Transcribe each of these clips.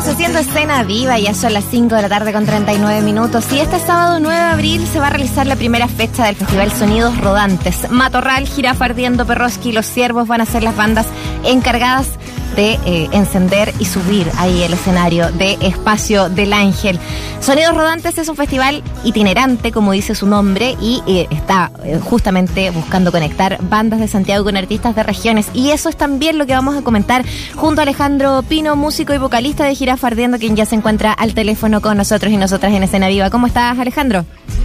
Seguimos haciendo escena viva, ya son las 5 de la tarde con 39 minutos y este sábado 9 de abril se va a realizar la primera fecha del Festival Sonidos Rodantes. Matorral, Girafa Ardiendo, Perroski y Los Ciervos van a ser las bandas encargadas de eh, encender y subir ahí el escenario de Espacio del Ángel. Sonidos Rodantes es un festival itinerante, como dice su nombre, y eh, está eh, justamente buscando conectar bandas de Santiago con artistas de regiones. Y eso es también lo que vamos a comentar junto a Alejandro Pino, músico y vocalista de Girafa Ardiendo, quien ya se encuentra al teléfono con nosotros y nosotras en Escena Viva. ¿Cómo estás, Alejandro?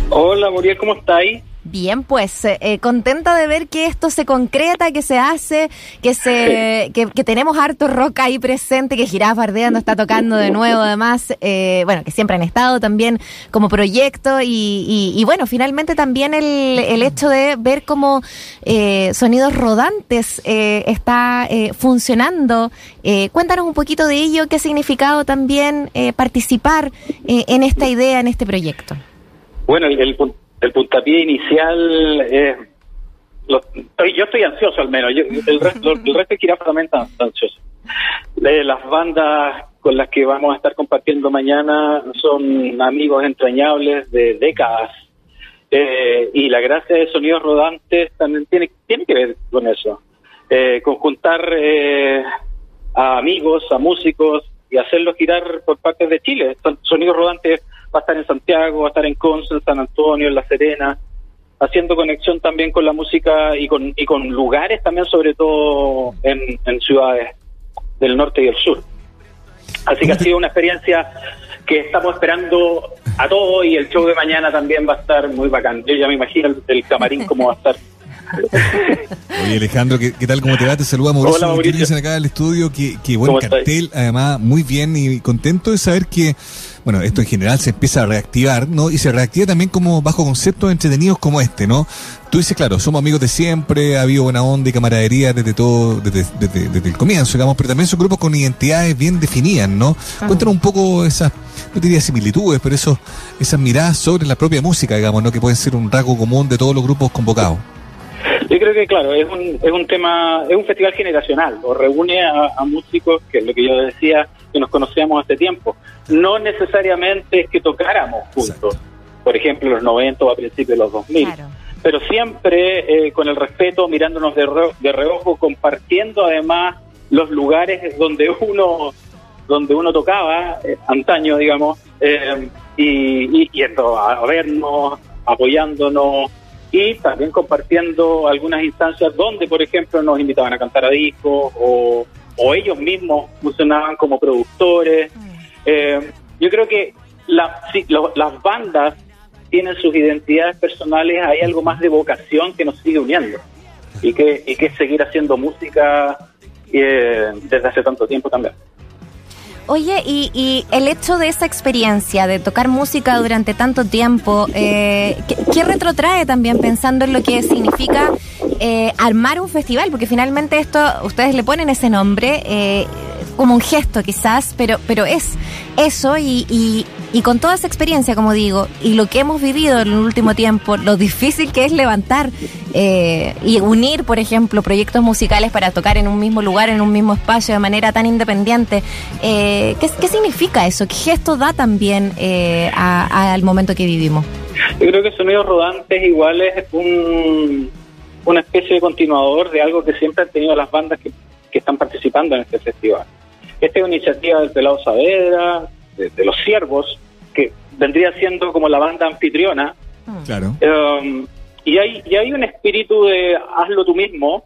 Hola, Muriel, ¿cómo estáis? Bien, pues eh, eh, contenta de ver que esto se concreta, que se hace, que se que, tenemos harto rock ahí presente, que Girafa Ardeando está tocando de nuevo, además, eh, bueno, que siempre han estado también como proyecto y, bueno, finalmente también el, el hecho de ver cómo Sonidos Rodantes está funcionando. cuéntanos un poquito de ello, qué ha significado también participar en esta idea, en este proyecto. Bueno, el, el el puntapié inicial es... yo estoy ansioso al menos, el, resto, el resto de Jirafa también está, ansioso. las bandas con las que vamos a estar compartiendo mañana son amigos entrañables de décadas. Eh, y la gracia de Sonidos Rodantes también tiene, tiene que ver con eso. Eh, conjuntar eh, a amigos, a músicos y hacerlos girar por partes de Chile. Sonidos Rodantes va a estar en Santiago, va a estar en Conce, San Antonio, en La Serena, haciendo conexión también con la música y con, y con lugares también, sobre todo en, ciudades del norte y del sur. Así que ha sido una experiencia que estamos esperando a todos y el show de mañana también va a estar muy bacán. Yo ya me imagino el, camarín cómo va a estar. Oye Alejandro, ¿qué, tal? ¿Cómo te va? Te saluda Mauricio. Hola Mauricio. acá del estudio. Qué, qué buen cartel, además muy bien y contento de saber que bueno, esto en general se empieza a reactivar, ¿no? Y se reactiva también como bajo conceptos entretenidos como este, ¿no? Tú dices, claro, somos amigos de siempre, ha habido buena onda y camaradería desde todo, desde, desde, el comienzo, digamos, pero también son grupos con identidades bien definidas, ¿no? Cuéntanos un poco esas, no diría similitudes, pero eso, esas miradas sobre la propia música, digamos, ¿no? Que pueden ser un rasgo común de todos los grupos convocados. Yo creo que, claro, es un, es un tema, es un festival generacional, o reúne a, músicos, que es lo que yo decía, que nos conocíamos hace tiempo. No necesariamente es que tocáramos juntos, por ejemplo, en los 90 o a principios de los 2000. Pero siempre eh, con el respeto, mirándonos de, de reojo, compartiendo además los lugares donde uno donde uno tocaba eh, antaño, digamos, eh, y, y, y esto, a vernos, apoyándonos, y también compartiendo algunas instancias donde, por ejemplo, nos invitaban a cantar a discos o, ellos mismos funcionaban como productores. Mm. Eh, yo creo que las bandas tienen sus identidades personales, hay algo más de vocación que nos sigue uniendo y que, y que seguir haciendo música eh, desde hace tanto tiempo también. Oye, y, el hecho de esa experiencia de tocar música durante tanto tiempo, eh, ¿qué, retrotrae también pensando en lo que significa eh, armar un festival? Porque finalmente esto, ustedes le ponen ese nombre, eh, como un gesto quizás, pero, pero es eso y, y, y, con toda esa experiencia, como digo, y lo que hemos vivido en el último tiempo, lo difícil que es levantar eh, y unir, por ejemplo, proyectos musicales para tocar en un mismo lugar, en un mismo espacio, de manera tan independiente, eh, ¿qué, ¿qué, significa eso? ¿Qué gesto da también eh, al momento que vivimos? Yo creo que Sonidos Rodantes igual es un, una especie de continuador de algo que siempre han tenido las bandas que, que están participando en este festival esta es una iniciativa del Pelado Saavedra, de, los Siervos, que vendría siendo como la banda anfitriona. Mm. Claro. Um, y, hay, y hay un espíritu de hazlo tú mismo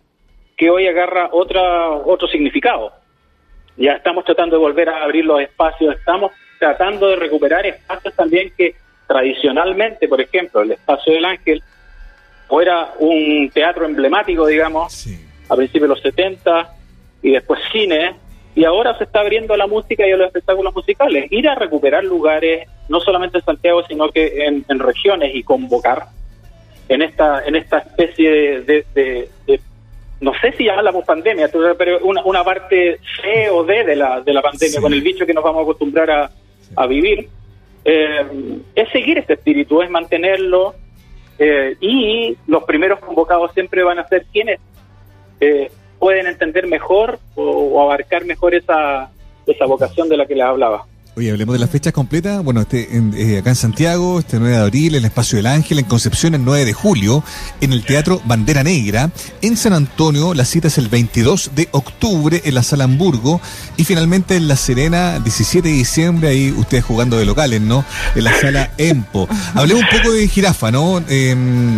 que hoy agarra otra, otro significado. Ya estamos tratando de volver a abrir los espacios, estamos tratando de recuperar espacios también que tradicionalmente, por ejemplo, el Espacio del Ángel, fuera un teatro emblemático, digamos, a principios de los 70, y después cine, y ahora se está abriendo a la música y a los espectáculos musicales. Ir a recuperar lugares, no solamente en Santiago, sino que en, regiones y convocar en esta en esta especie de, no sé si llamarla pandemia, pero una, una parte C o D de la, de la pandemia, con el bicho que nos vamos a acostumbrar a, a vivir, eh, es seguir este espíritu, es mantenerlo, eh, y los primeros convocados siempre van a ser quienes eh, pueden entender mejor o, abarcar mejor esa, esa vocación de la que les hablaba. Oye, hablemos de las fechas completas. Bueno, este, eh, acá en Santiago, este 9 de abril, en el Espacio del Ángel, en Concepción el 9 de julio, en el Teatro Bandera Negra. En San Antonio, la cita es el 22 de octubre en la Sala Hamburgo. Y finalmente en La Serena, 17 de diciembre, ahí ustedes jugando de locales, ¿no? En la Sala Empo. Hablemos un poco de Jirafa, ¿no? Eh,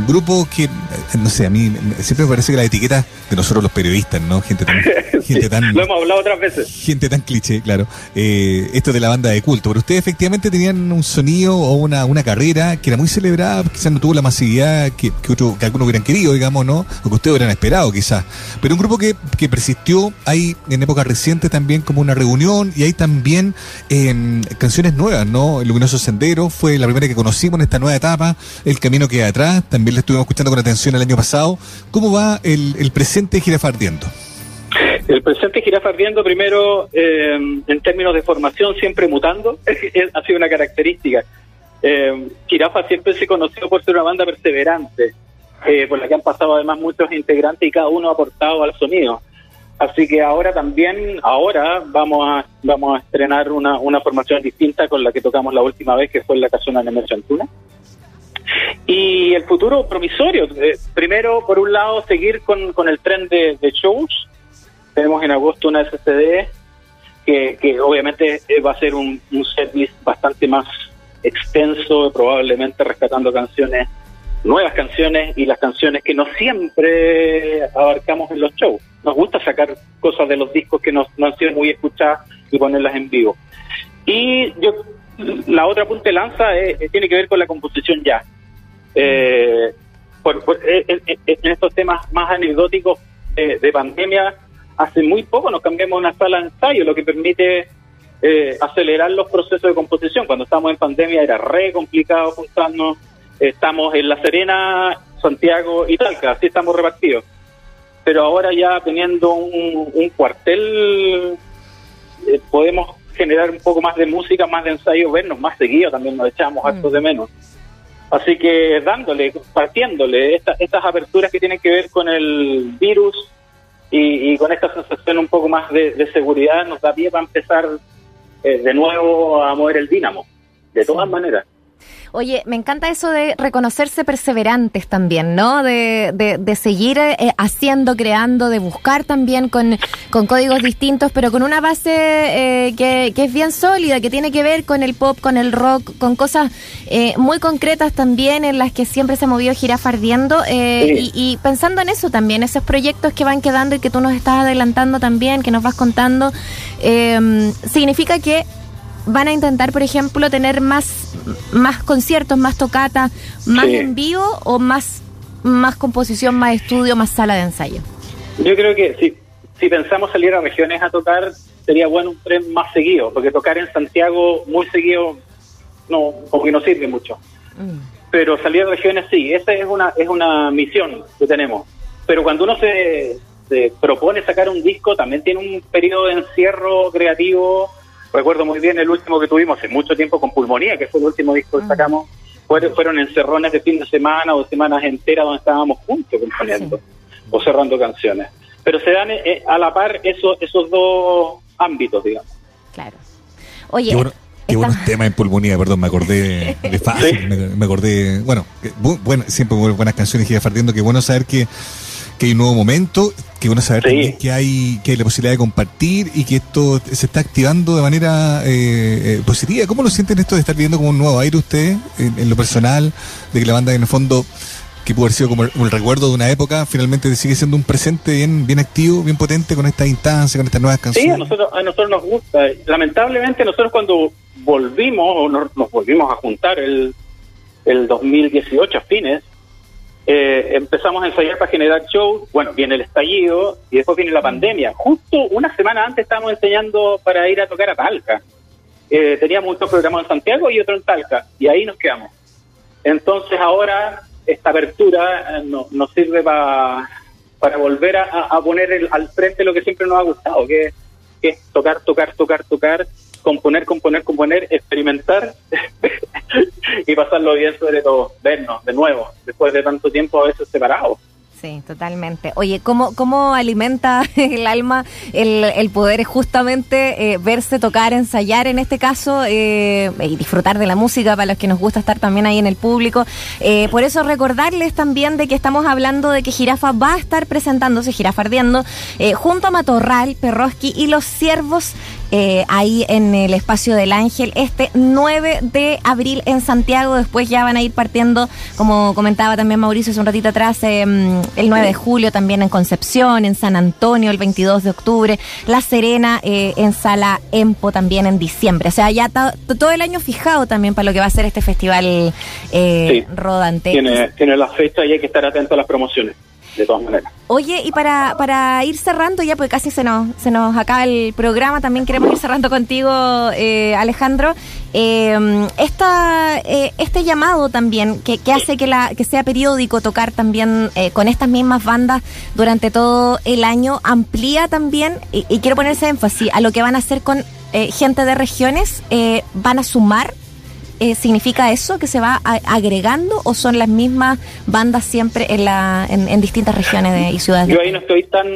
grupo que, no sé, a mí siempre me parece que la etiqueta de nosotros los periodistas, ¿no? Gente tan... Gente tan lo hemos hablado otras veces. Gente tan cliché, claro. Eh, esto de la banda de culto, pero ustedes efectivamente tenían un sonido o una, una carrera que era muy celebrada, quizás no tuvo la masividad que, que, otro, que algunos hubieran querido, digamos, ¿no? O que ustedes hubieran esperado, quizás. Pero un grupo que, que persistió, hay en épocas recientes también como una reunión y hay también eh, canciones nuevas, ¿no? El Luminoso Sendero fue la primera que conocimos en esta nueva etapa, El Camino que hay atrás, también le estuvimos escuchando con atención el año pasado. ¿Cómo va el, el presente Girafardiendo? El presente Jirafa Ardiendo, primero, eh, en términos de formación, siempre mutando, ha sido una característica. Eh, Jirafa siempre se conoció por ser una banda perseverante, eh, por la que han pasado además muchos integrantes y cada uno ha aportado al sonido. Así que ahora también, ahora vamos a vamos a estrenar una, una formación distinta con la que tocamos la última vez, que fue en la casona de Antuna. Y el futuro promisorio, eh, primero, por un lado, seguir con, con el tren de shows, tenemos en agosto una SCD que, obviamente eh, va a ser un, un setlist bastante más extenso, probablemente rescatando canciones, nuevas canciones y las canciones que no siempre abarcamos en los shows. Nos gusta sacar cosas de los discos que no, han sido muy escuchadas y ponerlas en vivo. Y yo, la otra punta de lanza tiene que ver con la composición ya. Eh, por, en, estos temas más anecdóticos de pandemia, hace muy poco nos cambiamos a una sala de ensayo, lo que permite eh, acelerar los procesos de composición. Cuando estábamos en pandemia era re complicado juntarnos. Estamos en La Serena, Santiago y Talca, así estamos repartidos. Pero ahora ya teniendo un, cuartel, eh, podemos generar un poco más de música, más de ensayo, vernos más seguido, también nos echamos harto mm. de menos. Así que dándole, partiéndole estas aperturas que tienen que ver con el virus, y, con esta sensación un poco más de, seguridad nos da pie para empezar eh, de nuevo a mover el dínamo, de todas maneras. Oye, me encanta eso de reconocerse perseverantes también, ¿no? De, de, seguir eh, haciendo, creando, de buscar también con, con códigos distintos, pero con una base eh, que, que, es bien sólida, que tiene que ver con el pop, con el rock, con cosas eh, muy concretas también en las que siempre se movió girafardiendo. Y, y, pensando en eso también, esos proyectos que van quedando y que tú nos estás adelantando también, que nos vas contando, significa que van a intentar, por ejemplo, tener más, más conciertos, más tocatas, más en vivo o más, más composición, más estudio, más sala de ensayo? Yo creo que si, si pensamos salir a regiones a tocar, sería bueno un tren más seguido, porque tocar en Santiago muy seguido no, como que no sirve mucho. Mm. Pero salir a regiones sí, esa es una, es una misión que tenemos. Pero cuando uno se, se propone sacar un disco, también tiene un periodo de encierro creativo Recuerdo muy bien el último que tuvimos hace mucho tiempo con Pulmonía, que fue el último disco que mm. sacamos. Fueron, fueron encerrones de fin de semana o semanas enteras donde estábamos juntos componiendo o cerrando canciones. Pero se dan eh, a la par esos, esos dos ámbitos, digamos. Claro. Oye, Qué buenos temas en pulmonía, perdón, me acordé de fácil, me, acordé, bueno, bueno, siempre buenas canciones y fartiendo, qué bueno saber que que hay un nuevo momento, que bueno saber también que hay, que hay la posibilidad de compartir y que esto se está activando de manera eh, eh, positiva. ¿Cómo lo sienten esto de estar viendo como un nuevo aire ustedes en, lo personal, de que la banda en el fondo que pudo haber sido como el, recuerdo de una época, finalmente sigue siendo un presente bien, bien activo, bien potente con esta instancia, con estas nuevas canciones. Sí, a nosotros, a nosotros nos gusta. Lamentablemente nosotros cuando volvimos o nos, nos volvimos a juntar el, el 2018 a fines, eh, empezamos a ensayar para generar shows, bueno, viene el estallido y después viene la pandemia. Justo una semana antes estábamos enseñando para ir a tocar a Talca. Eh, teníamos un programa en Santiago y otro en Talca, y ahí nos quedamos. Entonces ahora esta apertura eh, nos sirve para volver a, poner al frente lo que siempre nos ha gustado, que es tocar, tocar, tocar, tocar componer, componer, componer, experimentar y pasarlo bien sobre todo, vernos de nuevo, después de tanto tiempo a veces separados. Sí, totalmente. Oye, ¿cómo, cómo alimenta el alma el, el poder justamente eh, verse, tocar, ensayar en este caso eh, y disfrutar de la música para los que nos gusta estar también ahí en el público? Eh, por eso recordarles también de que estamos hablando de que Jirafa va a estar presentándose, Jirafa Ardiendo, junto a Matorral, Perroski y los Ciervos eh, ahí en el espacio del Ángel este 9 de abril en Santiago. Después ya van a ir partiendo, como comentaba también Mauricio hace un ratito atrás, em, el 9 de julio también en Concepción, en San Antonio el 22 de octubre, La Serena eh, en Sala Empo también en diciembre. O sea, ya todo el año fijado también para lo que va a ser este festival eh, rodante. Tiene, tiene la fecha y hay que estar atento a las promociones de todas maneras. Oye, y para, para ir cerrando ya, porque casi se nos, se nos acaba el programa, también queremos ir cerrando contigo, eh, Alejandro. Eh, esta, eh, este llamado también, que, que, hace que, la, que sea periódico tocar también eh, con estas mismas bandas durante todo el año, amplía también, y, y quiero poner ese énfasis, a lo que van a hacer con gente de regiones, van a sumar eh, ¿significa eso que se va agregando o son las mismas bandas siempre en, la, en, distintas regiones de, y ciudades? Yo ahí no estoy tan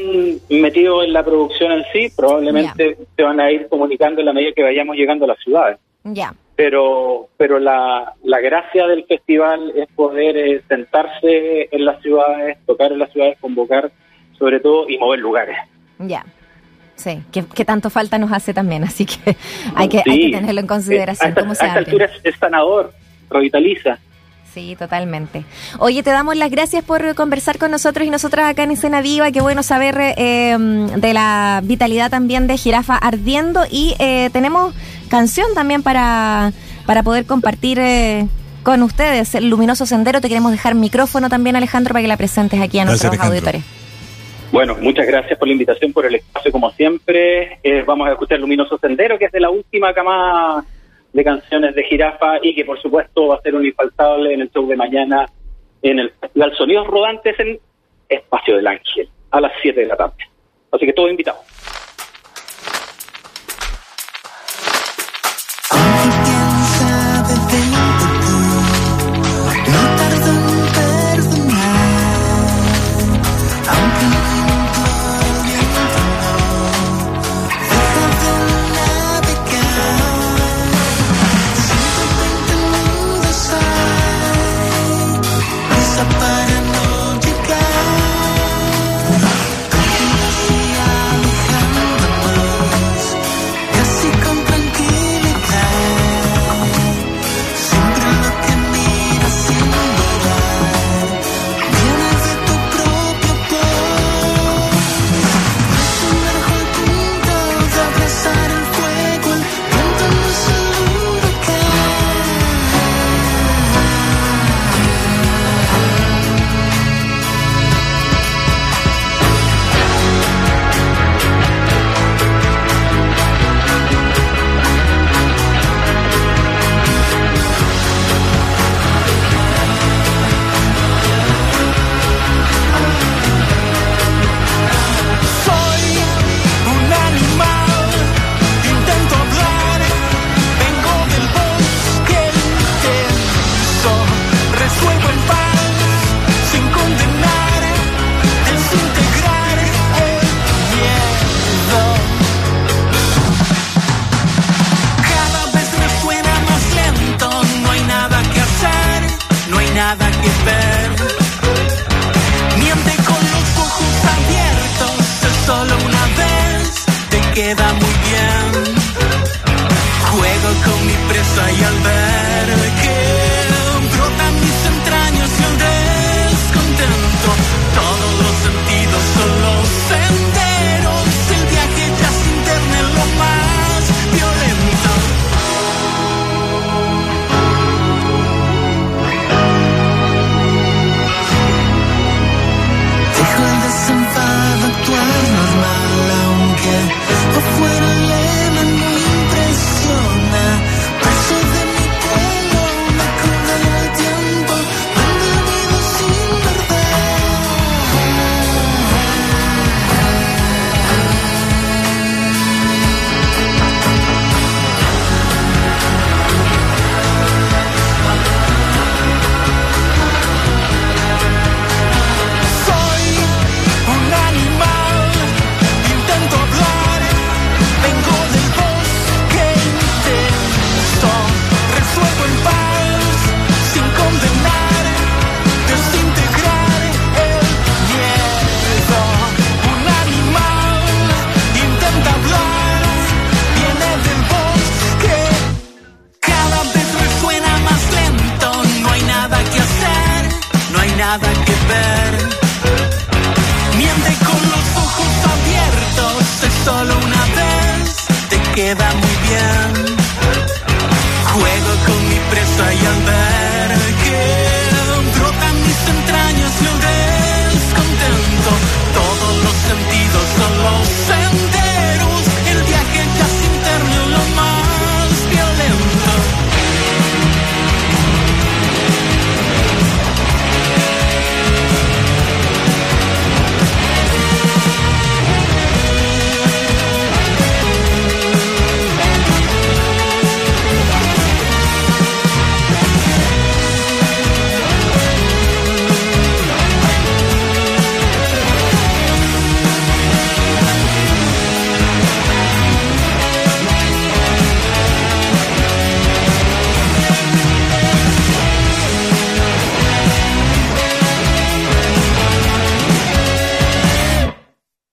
metido en la producción en sí, probablemente se van a ir comunicando en la medida que vayamos llegando a las ciudades. Ya. Pero, pero la, la gracia del festival es poder eh, sentarse en las ciudades, tocar en las ciudades, convocar sobre todo y mover lugares. Ya. Sí, que, tanto falta nos hace también, así que hay que, hay que tenerlo en consideración. A, esta, altura es, sanador, revitaliza. Sí, totalmente. Oye, te damos las gracias por conversar con nosotros y nosotras acá en Escena Viva. Qué bueno saber eh, de la vitalidad también de Jirafa Ardiendo. Y eh, tenemos canción también para, para poder compartir eh, con ustedes. El Luminoso Sendero. Te queremos dejar micrófono también, Alejandro, para que la presentes aquí a nuestros auditores. Bueno, muchas gracias por la invitación, por el espacio, como siempre. Eh, vamos a escuchar Luminoso Sendero, que es de la última cama de canciones de Jirafa y que, por supuesto, va a ser un infaltable en el show de mañana en el Festival Sonidos Rodantes en Espacio del Ángel, a las 7 de la tarde. Así que todos invitados.